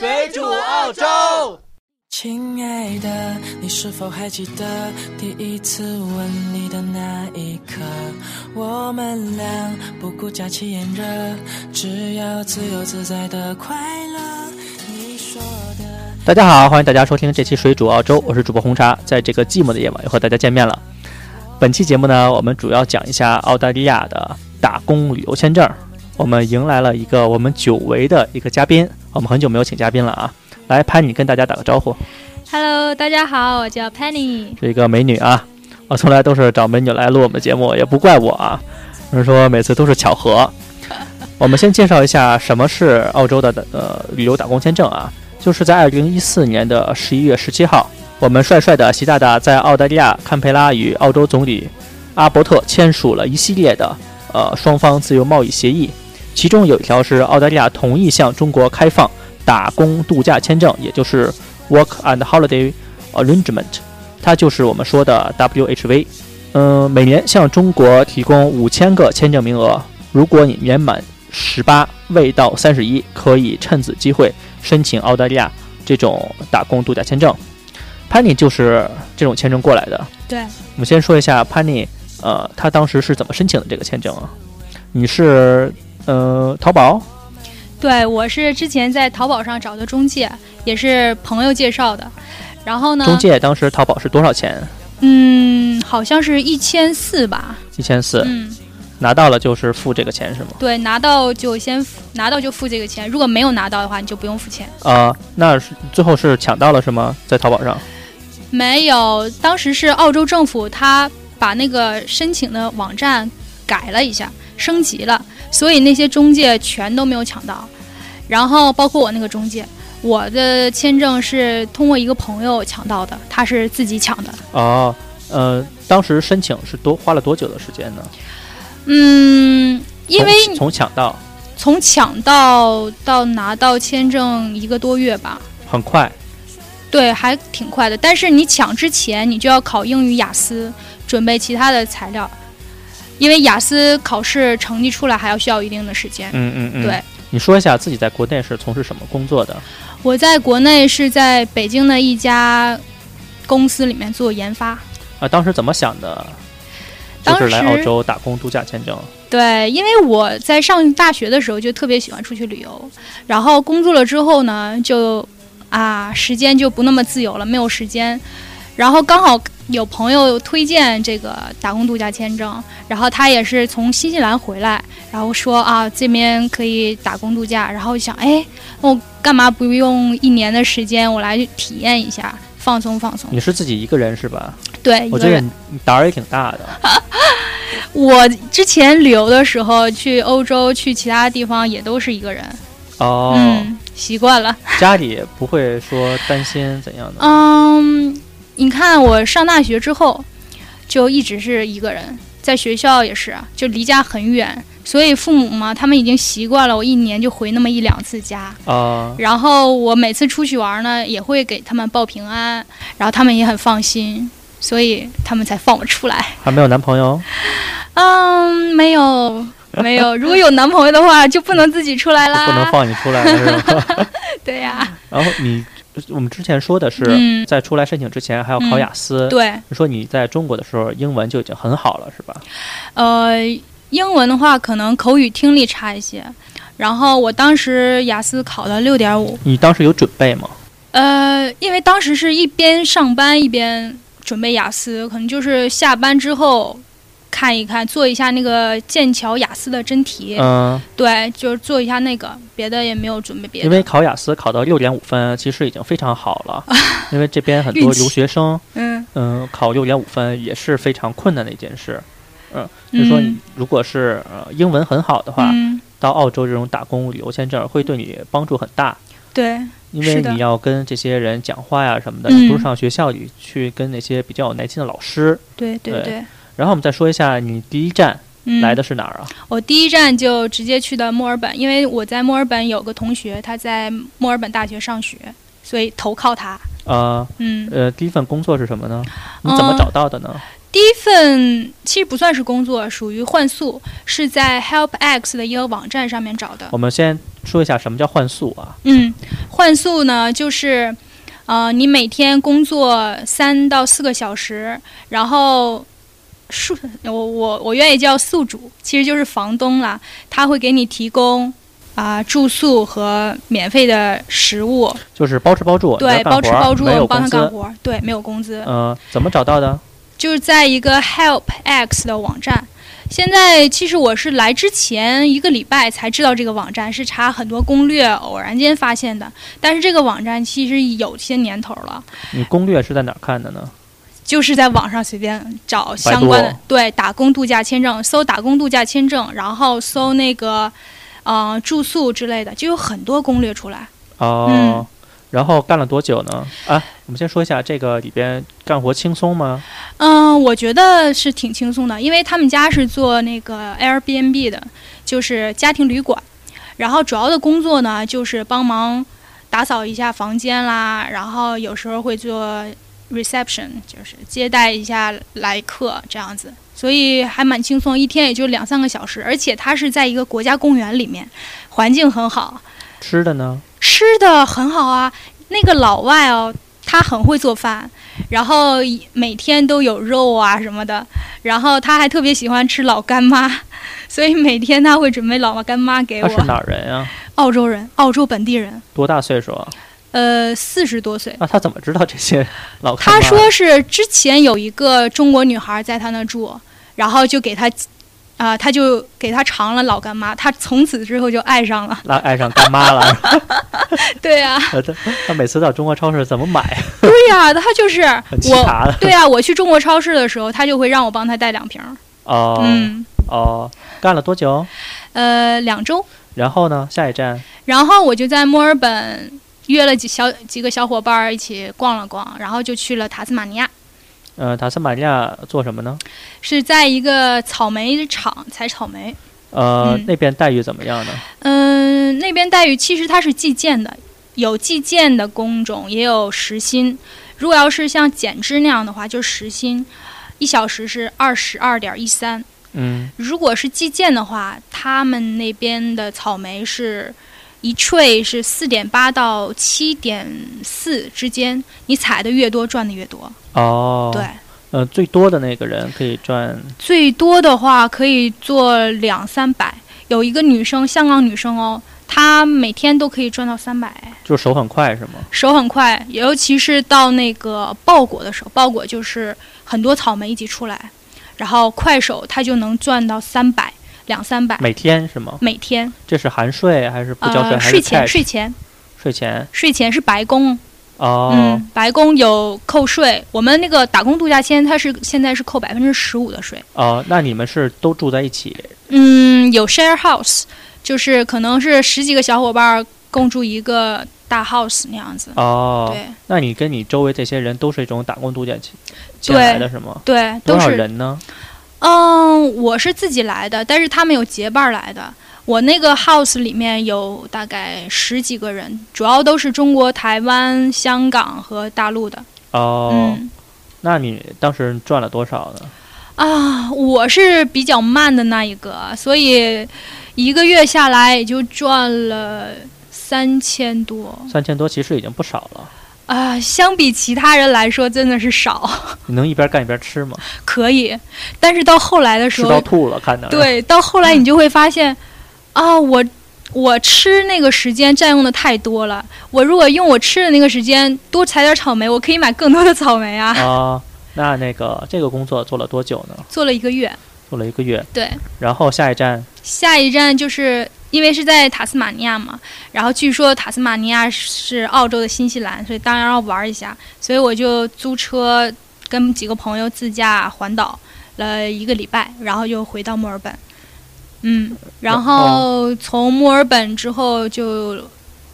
水煮澳洲。亲爱的，你是否还记得第一次吻你的那一刻？我们俩不顾假期炎热，只要自由自在的快乐。你说的。大家好，欢迎大家收听这期水煮澳洲，我是主播红茶，在这个寂寞的夜晚又和大家见面了。本期节目呢，我们主要讲一下澳大利亚的打工旅游签证。我们迎来了一个我们久违的一个嘉宾，我们很久没有请嘉宾了啊！来，Penny 跟大家打个招呼。Hello，大家好，我叫 Penny。是一个美女啊，我从来都是找美女来录我们的节目，也不怪我啊。有人说每次都是巧合。我们先介绍一下什么是澳洲的呃旅游打工签证啊，就是在二零一四年的十一月十七号，我们帅帅的习大大在澳大利亚堪培拉与澳洲总理阿伯特签署了一系列的呃双方自由贸易协议，其中有一条是澳大利亚同意向中国开放打工度假签证，也就是 Work and Holiday Arrangement，它就是我们说的 WHV。嗯、每年向中国提供五千个签证名额，如果你年满十八未到三十一，可以趁此机会申请澳大利亚这种打工度假签证。Penny 就是这种签证过来的。对，我们先说一下 Penny，呃，他当时是怎么申请的这个签证啊？你是呃淘宝对我是之前在淘宝上找的中介，也是朋友介绍的。然后呢，中介，当时淘宝是多少钱？嗯，好像是一千四吧。一千四，嗯，拿到了就是付这个钱是吗？对，拿到就先付拿到就付这个钱，如果没有拿到的话，你就不用付钱。啊、那是最后是抢到了是吗？在淘宝上？没有，当时是澳洲政府他把那个申请的网站改了一下，升级了，所以那些中介全都没有抢到。然后包括我那个中介，我的签证是通过一个朋友抢到的，他是自己抢的。哦，呃，当时申请是多花了多久的时间呢？嗯，因为从从抢到从抢到到拿到签证一个多月吧，很快，对，还挺快的。但是你抢之前，你就要考英语雅思，准备其他的材料，因为雅思考试成绩出来还要需要一定的时间。嗯嗯嗯。对，你说一下自己在国内是从事什么工作的？我在国内是在北京的一家公司里面做研发。啊，当时怎么想的？就当是来澳洲打工度假签证。对，因为我在上大学的时候就特别喜欢出去旅游，然后工作了之后呢，就啊时间就不那么自由了，没有时间。然后刚好有朋友推荐这个打工度假签证，然后他也是从新西兰回来，然后说啊这边可以打工度假，然后想哎，我干嘛不用一年的时间，我来体验一下，放松放松。你是自己一个人是吧？对，我觉得。胆儿也挺大的。我之前旅游的时候去欧洲，去其他地方也都是一个人。哦，嗯，习惯了。家里不会说担心怎样的。嗯，你看我上大学之后，就一直是一个人，在学校也是，就离家很远，所以父母嘛，他们已经习惯了我一年就回那么一两次家。啊、然后我每次出去玩呢，也会给他们报平安，然后他们也很放心，所以他们才放我出来。还没有男朋友？嗯，没有。没有，如果有男朋友的话，就不能自己出来啦。不能放你出来了是吧？对呀、然后你，我们之前说的是，嗯在出来申请之前还要考雅思。对，你说你在中国的时候英文就已经很好了，是吧？呃，英文的话可能口语听力差一些，然后我当时雅思考了六点五，你当时有准备吗？呃，因为当时是一边上班一边准备雅思，可能就是下班之后看一看，做一下那个剑桥雅思的真题，嗯，对，就是做一下那个，别的也没有准备别的。因为考雅思考到六点五分，其实已经非常好了。因为这边很多留学生，嗯嗯，考六点五分也是非常困难的一件事。嗯，就是说你如果是呃英文很好的话，嗯，到澳洲这种打工旅游签证会对你帮助很大。对，因为你要跟这些人讲话呀什么的，不是上学校里去跟那些比较有耐心的老师。对对对对。然后我们再说一下你第一站嗯，来的是哪儿啊？我第一站就直接去的墨尔本，因为我在墨尔本有个同学，他在墨尔本大学上学，所以投靠他。呃嗯，呃，第一份工作是什么呢？你怎么嗯找到的呢？第一份其实不算是工作，属于换宿，是在 HelpX 的一个网站上面找的。我们先说一下什么叫换宿啊？嗯，换宿呢，就是，呃，你每天工作三到四个小时，然后宿 我我我愿意叫宿主，其实就是房东啦，他会给你提供啊、住宿和免费的食物，就是包吃包住，对，包吃包住，帮他。干活，对，没有工资。嗯、怎么找到的？就是在一个 HelpX 的网站。现在其实我是来之前一个礼拜才知道这个网站，是查很多攻略，偶然间发现的。但是这个网站其实有些年头了，你攻略是在哪儿看的呢？就是在网上随便找相关的，对，打工度假签证，搜打工度假签证，然后搜那个，呃，住宿之类的，就有很多攻略出来。哦、嗯然后干了多久呢？啊，我们先说一下这个里边干活轻松吗？嗯，我觉得是挺轻松的，因为他们家是做那个 Airbnb 的，就是家庭旅馆。然后主要的工作呢，就是帮忙打扫一下房间啦，然后有时候会做 reception，就是接待一下来客这样子，所以还蛮轻松，一天也就两三个小时。而且它是在一个国家公园里面，环境很好，吃的呢？吃的很好啊。那个老外哦，他很会做饭，然后每天都有肉啊什么的，然后他还特别喜欢吃老干妈，所以每天他会准备老干妈给我。他是哪儿人啊？澳洲人，澳洲本地人，多大岁数啊？呃，四十多岁。那他怎么知道这些老干他说是之前有一个中国女孩在他那住，然后就给他，啊、他就给他尝了老干妈，他从此之后就爱上了。那爱上干妈了。对啊，呃他他每次到中国超市怎么买？对呀、他就是我。对啊，我去中国超市的时候，他就会让我帮他带两瓶儿。哦、嗯，哦，干了多久？呃，两周。然后呢？下一站然后我就在墨尔本约了几小几个小伙伴儿一起逛了逛，然后就去了塔斯马尼亚，呃，塔斯马尼亚做什么呢？是在一个草莓厂采草莓。呃，嗯那边待遇怎么样呢？嗯，那边待遇其实它是计件的，有计件的工种，也有时薪。如果要是像剪枝那样的话，就是时薪，一小时是二十二点一三。嗯，如果是计件的话，他们那边的草莓是一穗是四点八到七点四之间，你踩的越多赚的越多。哦，对，，呃，最多的那个人可以赚最多的话可以做两三百。有一个女生，香港女生哦，她每天都可以赚到三百，就是手很快是吗？手很快，尤其是到那个爆果的时候，爆果就是很多草莓一起出来，然后快手她就能赚到三百两三百每天是吗？每天。这是含税还是不交税？呃，还是税前？税前税前税前是白宫，哦，嗯，白宫有扣税。我们那个打工度假签，它是现在是扣百分之十五的税。哦，那你们是都住在一起？嗯，有 share house，就是可能是十几个小伙伴共住一个大 house 那样子。哦，对那你跟你周围这些人都是一种打工度假签签对来的是吗？对，多少都是。人呢？嗯，我是自己来的，但是他们有结伴来的。我那个 house 里面有大概十几个人，主要都是中国、台湾、香港和大陆的。哦，嗯那你当时赚了多少呢？啊，我是比较慢的那一个，所以一个月下来也就赚了三千多三千多其实已经不少了。啊。相比其他人来说，真的是少，你能一边干一边吃吗？可以。但是到后来的时吃到候，吐了，看着。，对，到后来你就会发现，啊，我我吃那个时间占用的太多了。我如果用我吃的那个时间多采点草莓，我可以买更多的草莓啊。啊、那那个这个工作做了多久呢？做了一个月，做了一个月，对。然后下一站下一站就是因为是在塔斯马尼亚嘛，然后据说塔斯马尼亚是澳洲的新西兰，所以当然要玩一下，所以我就租车跟几个朋友自驾环岛了一个礼拜，然后又回到墨尔本。嗯，然后从墨尔本之后就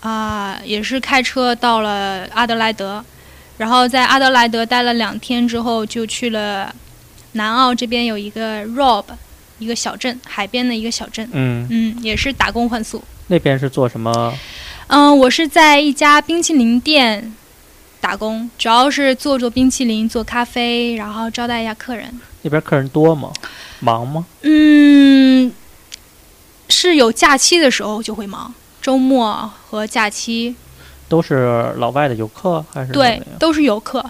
啊、也是开车到了阿德莱德，然后在阿德莱德待了两天之后，就去了南澳这边有一个 Rob 一个小镇，海边的一个小镇。嗯，嗯，也是打工换宿。那边是做什么？嗯，我是在一家冰淇淋店打工，主要是做做冰淇淋、做咖啡，然后招待一下客人。那边客人多吗？忙吗？嗯，是有假期的时候就会忙，周末和假期都是老外的游客还是对都是游客，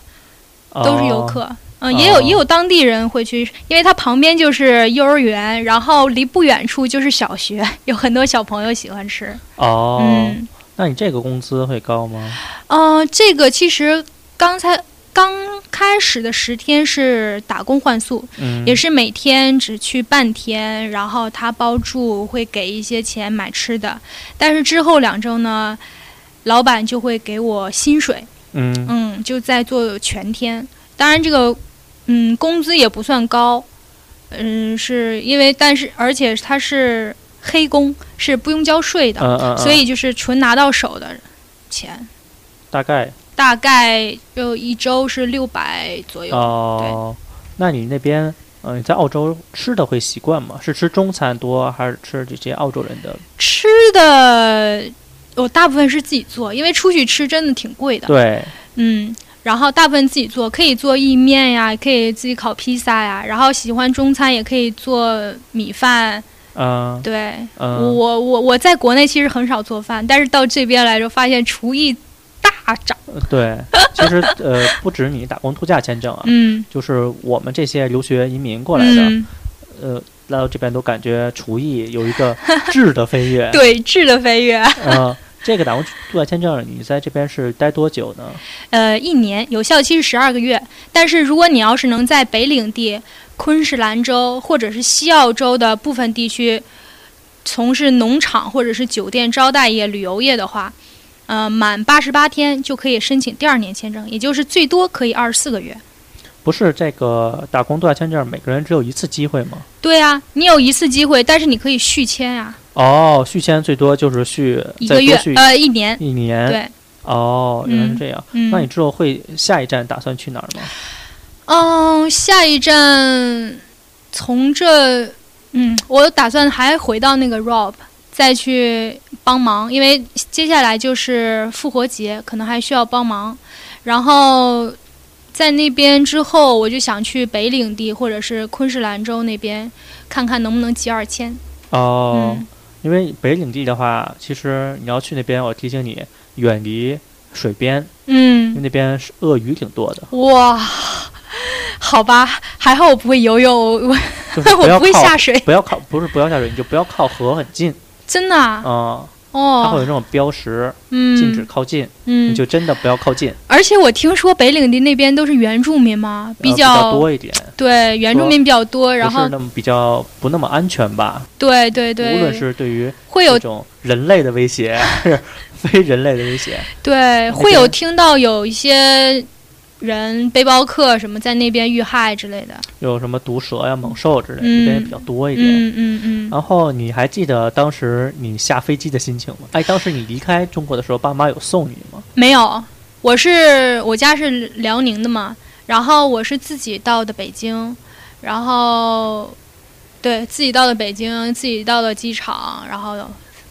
都是游哦客。嗯，也有哦也有当地人会去，因为它旁边就是幼儿园，然后离不远处就是小学，有很多小朋友喜欢吃。哦，嗯，那你这个工资会高吗？呃，这个其实刚才刚开始的十天是打工换宿，嗯，也是每天只去半天，然后他包住，会给一些钱买吃的。但是之后两周呢，老板就会给我薪水，嗯嗯，就在做全天。当然这个，嗯，工资也不算高，嗯，是因为但是而且他是黑工，是不用交税的，嗯嗯，嗯所以就是纯拿到手的钱。大概大概就一周是六百左右。哦，那你那边嗯、你在澳洲吃的会习惯吗？是吃中餐多，还是吃这些澳洲人的？吃的我大部分是自己做，因为出去吃真的挺贵的。对，嗯，然后大部分自己做，可以做意面呀，可以自己烤披萨呀。然后喜欢中餐也可以做米饭。嗯对，嗯，我我我在国内其实很少做饭，但是到这边来就发现厨艺大涨。呃对，其实呃，不止你打工度假签证啊，嗯，就是我们这些留学移民过来的，嗯，呃，来到这边都感觉厨艺有一个质的飞跃。对，质的飞跃。嗯，这个打工度假签证，你在这边是待多久呢？呃，一年有效期是十二个月。但是如果你要是能在北领地、昆士兰州或者是西澳洲的部分地区从事农场或者是酒店招待业、旅游业的话，呃，满八十八天就可以申请第二年签证，也就是最多可以二十四个月。不是这个打工度假签证，每个人只有一次机会吗？对啊，你有一次机会，但是你可以续签啊，哦，续签最多就是续一个月呃一年。一年。对，哦，原来是嗯这样。嗯，那你之后会下一站打算去哪儿吗？嗯，下一站从这，嗯，我打算还回到那个 Rob 再去帮忙，因为接下来就是复活节，可能还需要帮忙。然后在那边之后，我就想去北领地或者是昆士兰州那边看看能不能集二千。哦，嗯因为北领地的话，其实你要去那边，我提醒你远离水边，因为嗯，那边是鳄鱼挺多的，哇，好吧，还好我不会游泳，我我就是不我不会下水，不要靠，不是不要下水，你就不要靠河很近。真的啊、啊、它会有哦，那种标识，嗯，禁止靠近，嗯，你就真的不要靠近，而且我听说北领地那边都是原住民嘛，呃比较,、多一点，对原住民比较多，然后不是那么比较不那么安全吧？对对对，无论是对于会有这种人类的威胁，还 是非人类的威胁，对会有听到有一些人背包客什么在那边遇害之类的，有什么毒蛇呀、猛兽之类的，嗯这边也比较多一点。嗯嗯嗯，然后你还记得当时你下飞机的心情吗？哎，当时你离开中国的时候，爸妈有送你吗？没有，我是我家是辽宁的嘛，然后我是自己到的北京，然后对自己到的北京，自己到的机场，然后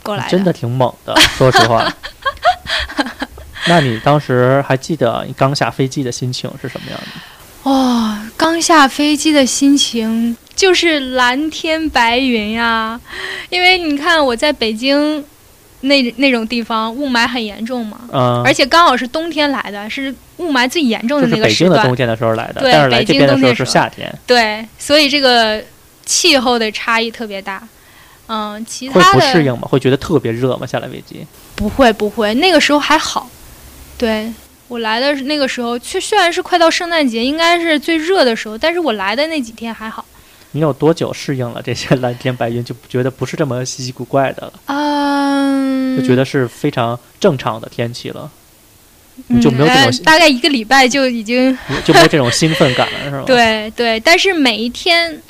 过来真的挺猛的，说实话。那你当时还记得你刚下飞机的心情是什么样的？哦，刚下飞机的心情就是蓝天白云呀，因为你看我在北京那那种地方雾霾很严重嘛，嗯，而且刚好是冬天来的，是雾霾最严重的那个时段北京的冬，天的时候来的，对但是来这北京边的时候是夏天，对，所以这个气候的差异特别大。嗯，其他的会不适应吗？会觉得特别热吗？下来飞机？不会不会，那个时候还好。对我来的那个时候，虽虽然是快到圣诞节，应该是最热的时候，但是我来的那几天还好。你有多久适应了这些蓝天白云，就觉得不是这么稀奇古怪的了，嗯，就觉得是非常正常的天气了，你就没有这种大概一个礼拜就已经 就没有这种兴奋感了，是吗？，对对，但是每一天，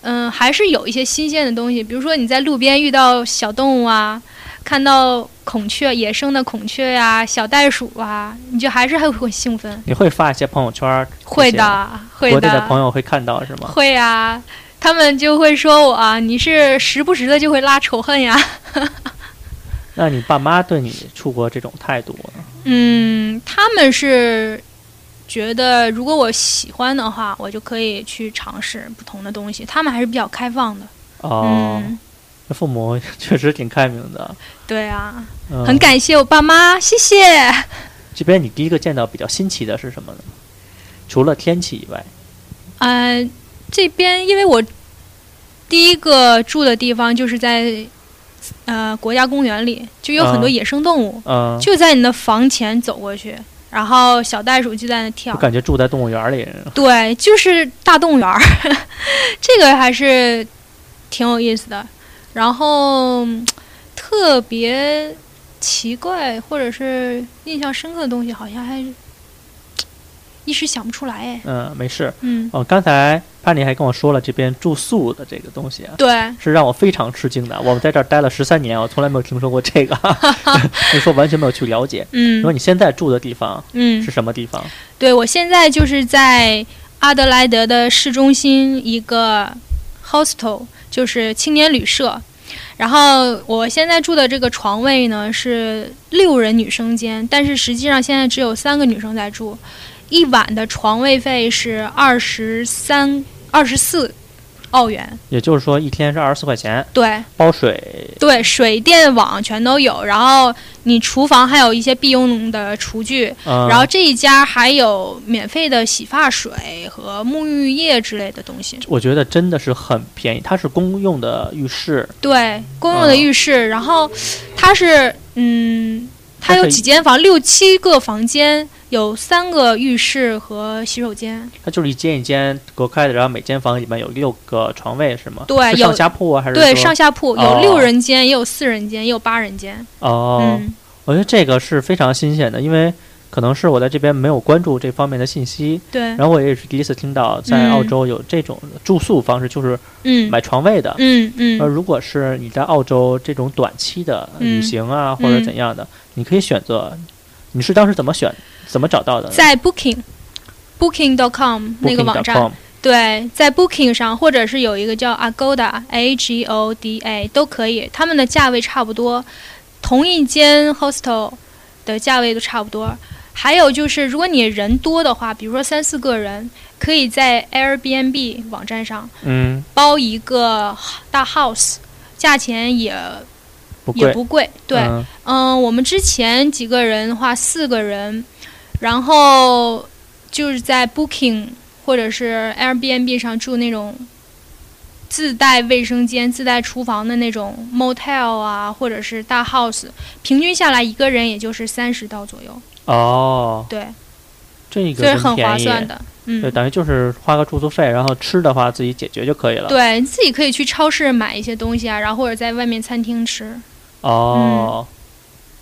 嗯，还是有一些新鲜的东西，比如说你在路边遇到小动物啊，看到孔雀、野生的孔雀呀、小袋鼠啊，你就还是会会兴奋。你会发一些朋友圈儿，会的，会的国内的的，朋友会看到是吗？会啊，他们就会说我啊，你是时不时的就会拉仇恨呀。那你爸妈对你出国这种态度呢？嗯，他们是觉得如果我喜欢的话，我就可以去尝试不同的东西。他们还是比较开放的。哦，嗯，那父母 确实挺开明的。对啊，嗯、很感谢我爸妈，谢谢。这边你第一个见到比较新奇的是什么呢？除了天气以外，呃，这边因为我第一个住的地方就是在呃国家公园里，就有很多嗯野生动物，嗯，就在你的房前走过去，然后小袋鼠就在那跳我。感觉住在动物园里。对，就是大动物园，这个还是挺有意思的。然后嗯特别奇怪或者是印象深刻的东西，好像还一时想不出来哎。嗯，没事。嗯，哦，刚才潘妮还跟我说了这边住宿的这个东西啊，对，是让我非常吃惊的。我们在这儿待了十三年，我从来没有听说过这个，所以说完全没有去了解。嗯说你现在住的地方嗯是，什么地方？对我现在就是在阿德莱德的市中心一个 hostel，就是青年旅社。然后我现在住的这个床位呢是六人女生间，但是实际上现在只有三个女生在住，一晚的床位费是二十三、二十四澳元。也就是说一天是二十四块钱，对包水。对，水电网全都有，然后你厨房还有一些必用的厨具，嗯，然后这一家还有免费的洗发水和沐浴液之类的东西。我觉得真的是很便宜，它是公用的浴室，对，公用的浴室，然后它是嗯，它有几间房，六七个房间，有三个浴室和洗手间。它就是一间一间隔开的，然后每间房里面有六个床位是吗？对有上下铺啊，还是对，上下铺哦有六人间，也有四人间，也有八人间。哦，嗯我觉得这个是非常新鲜的，因为可能是我在这边没有关注这方面的信息，对，然后我也是第一次听到在嗯澳洲有这种住宿方式，就是嗯买床位的。嗯嗯而如果是你在澳洲这种短期的旅嗯行啊，或者怎样的，你可以选择。你是当时怎么选、怎么找到的在 Booking。Booking.com 那个网站，对，在 Booking 上，或者是有一个叫 Agoda A G O D A 都可以，他们的价位差不多，同一间 hostel 的价位都差不多。还有就是，如果你人多的话，比如说三四个人，可以在 Airbnb 网站上嗯，包一个大 house，价钱也不。也不贵。对，嗯嗯，我们之前几个人的话，四个人，然后就是在 Booking 或者是 Airbnb 上住那种自带卫生间、自带厨房的那种 motel 啊，或者是大 house，平均下来一个人也就是三十刀左右，哦，对，这个所以很划算的。对，嗯，等于就是花个住宿费，然后吃的话自己解决就可以了。对，你自己可以去超市买一些东西啊，然后或者在外面餐厅吃。哦，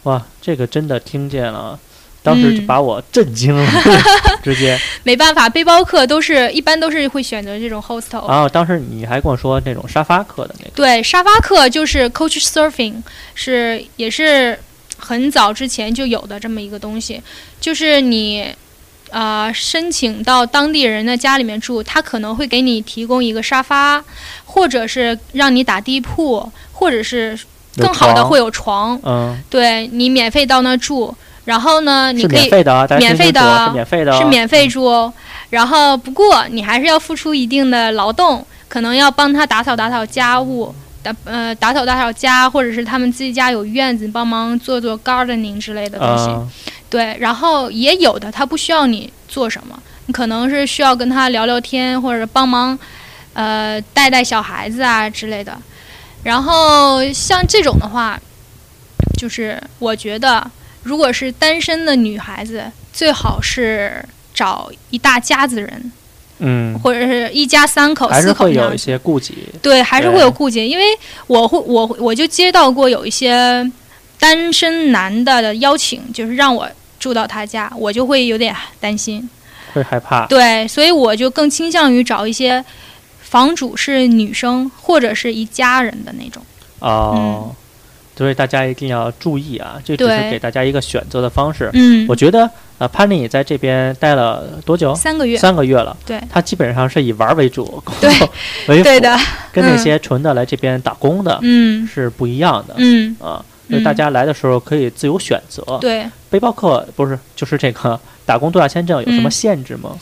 嗯哇，这个真的听见了，当时就嗯把我震惊了，直接。没办法，背包客都是一般都是会选择这种 hostel。然后当时你还跟我说那种沙发客的那个，对，沙发客就是 Coach Surfing，是也是很早之前就有的这么一个东西，就是你。呃，申请到当地人的家里面住，他可能会给你提供一个沙发，或者是让你打地铺，或者是更好的会有床，嗯，对你免费到那住。然后呢，你可以免费的啊，免费的啊是免费的哦，是免费住哦。然后不过你还是要付出一定的劳动，可能要帮他打扫打扫家务，打呃打扫打扫家，或者是他们自己家有院子，帮忙做做 gardening 之类的东西。嗯对，然后也有的他不需要你做什么，你可能是需要跟他聊聊天，或者帮忙呃带带小孩子啊之类的。然后像这种的话，就是我觉得，如果是单身的女孩子，最好是找一大家子人，嗯，或者是一家三口、还是四口会有一。些顾忌。对，还是会对有顾忌，因为我会我我就接到过有一些单身男的的邀请，就是让我住到他家，我就会有点担心。会害怕。对，所以我就更倾向于找一些房主是女生或者是一家人的那种。哦，所以大家一定要注意啊，这只是对给大家一个选择的方式。嗯，我觉得呃，潘丽在这边待了多久？三个月。三个月了。对他基本上是以玩儿为主，工对作为辅，对的，跟那嗯些纯的来这边打工的嗯是不一样的。嗯啊，就是嗯大家来的时候可以自由选择。对，背包客不是就是这个打工度假签证有什么嗯限制吗？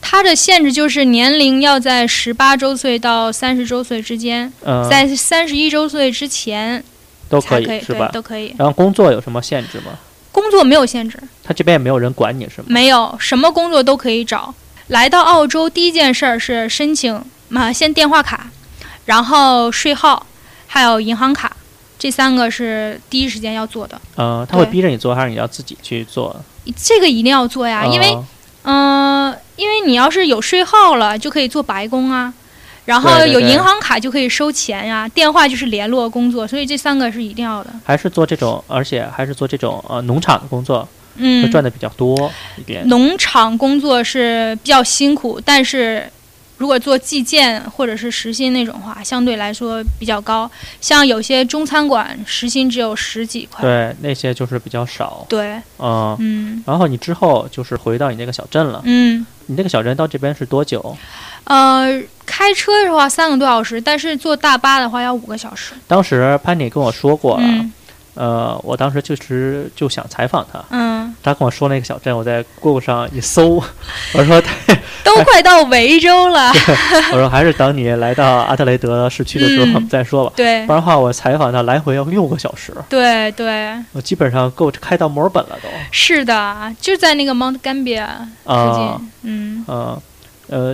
它的限制就是年龄要在十八周岁到三十周岁之间，嗯，在三十一周岁之前都可以是吧？都可以。然后工作有什么限制吗？工作没有限制，他这边也没有人管你是吗？没有什么工作都可以找。来到澳洲第一件事儿是申请嘛，先电话卡，然后税号，还有银行卡，这三个是第一时间要做的。嗯，他会逼着你做，还是你要自己去做？这个一定要做呀，因为嗯嗯、因为你要是有税号了，就可以做白工啊，然后有银行卡就可以收钱呀，电话就是联络工作，所以这三个是一定要的。还是做这种，而且还是做这种呃农场的工作，会嗯，赚的比较多一点。农场工作是比较辛苦，但是如果做计件或者是时薪那种话，相对来说比较高。像有些中餐馆时薪只有十几块。对，那些就是比较少。对，嗯，嗯然后你之后就是回到你那个小镇了。嗯，你那个小镇到这边是多久？呃，开车的话三个多小时，但是坐大巴的话要五个小时。当时潘妮跟我说过了，嗯呃，我当时就是就想采访他。嗯，他跟我说那个小镇，我在 Google 上一搜，我说 都快到维州了。我说还是等你来到阿德雷德市区的时候嗯再说吧，对不然的话我采访他来回要六个小时，对对，我基本上够开到墨尔本了都。是的，就在那个 Mount Gambier 附近。啊嗯嗯，呃，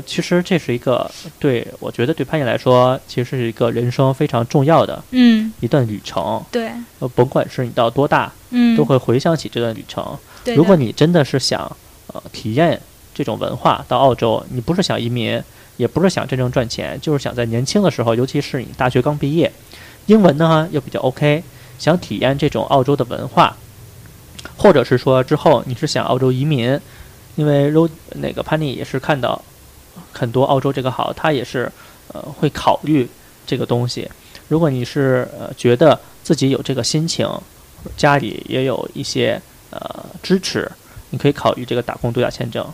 其实这是一个对我觉得对潘妮来说，其实是一个人生非常重要的嗯，一段旅程。对，呃，甭管是你到多大，嗯，都会回想起这段旅程。对。如果你真的是想呃体验这种文化，到澳洲，你不是想移民，也不是想真正赚钱，就是想在年轻的时候，尤其是你大学刚毕业，英文呢又比较 OK，想体验这种澳洲的文化，或者是说之后你是想澳洲移民，因为 Ro 那个潘妮也是看到很多澳洲这个好，他也是呃会考虑这个东西。如果你是呃觉得自己有这个心情，家里也有一些呃支持，你可以考虑这个打工度假签证，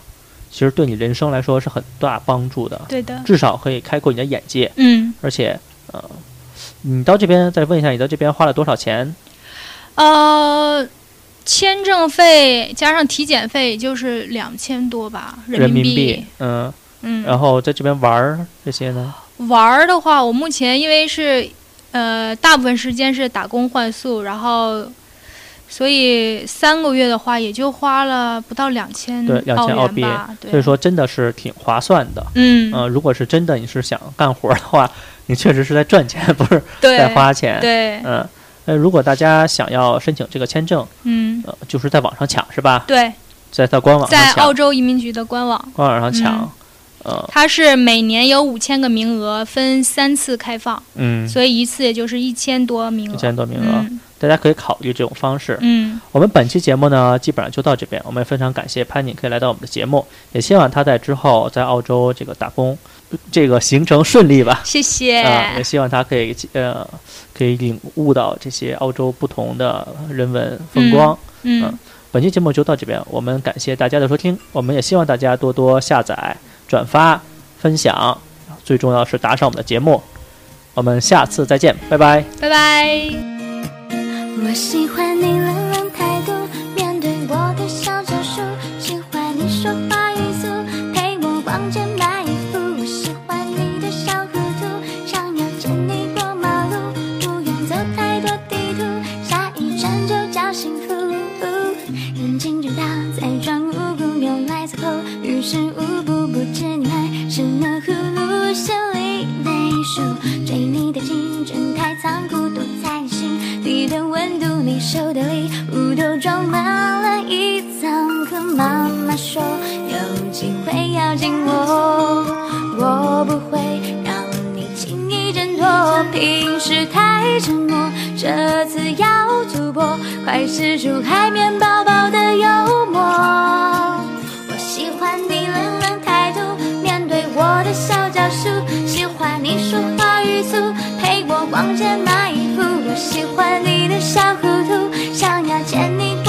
其实对你人生来说是很大帮助的，对的。至少可以开阔你的眼界，嗯而且呃，你到这边再问一下，你到这边花了多少钱？呃，签证费加上体检费就是两千多吧，人民币，嗯，嗯，然后在这边玩儿这些呢？玩儿的话，我目前因为是呃大部分时间是打工换宿，然后所以三个月的话也就花了不到两千对2000澳币所以说真的是挺划算的。嗯，呃、如果是真的你是想干活的话，你确实是在赚钱，不是，在花钱。对，嗯，那如果大家想要申请这个签证，嗯，呃，就是在网上抢是吧？对，在在官网上抢，在澳洲移民局的官网，官网上抢。嗯，呃，它是每年有五千个名额，分三次开放，嗯，所以一次也就是一千多名额。一千多名额，嗯大家可以考虑这种方式。嗯我们本期节目呢，基本上就到这边。我们也非常感谢潘妮可以来到我们的节目，也希望他在之后在澳洲这个打工，这个行程顺利吧。谢谢。啊、也希望他可以呃，可以领悟到这些澳洲不同的人文风光。嗯，本期节目就到这边，我们感谢大家的收听，我们也希望大家多多下载、转发、分享，最重要是打赏我们的节目。我们下次再见，拜拜。拜拜。我喜欢你了装满了一仓库。妈妈说有机会要紧握，我不会让你轻易挣脱，平时太沉默，这次要突破，快使出海绵宝宝的幽默。我喜欢你冷冷态度，面对我的小招数，喜欢你说话语速，陪我逛街买衣服。我喜欢你的小糊涂，想要见你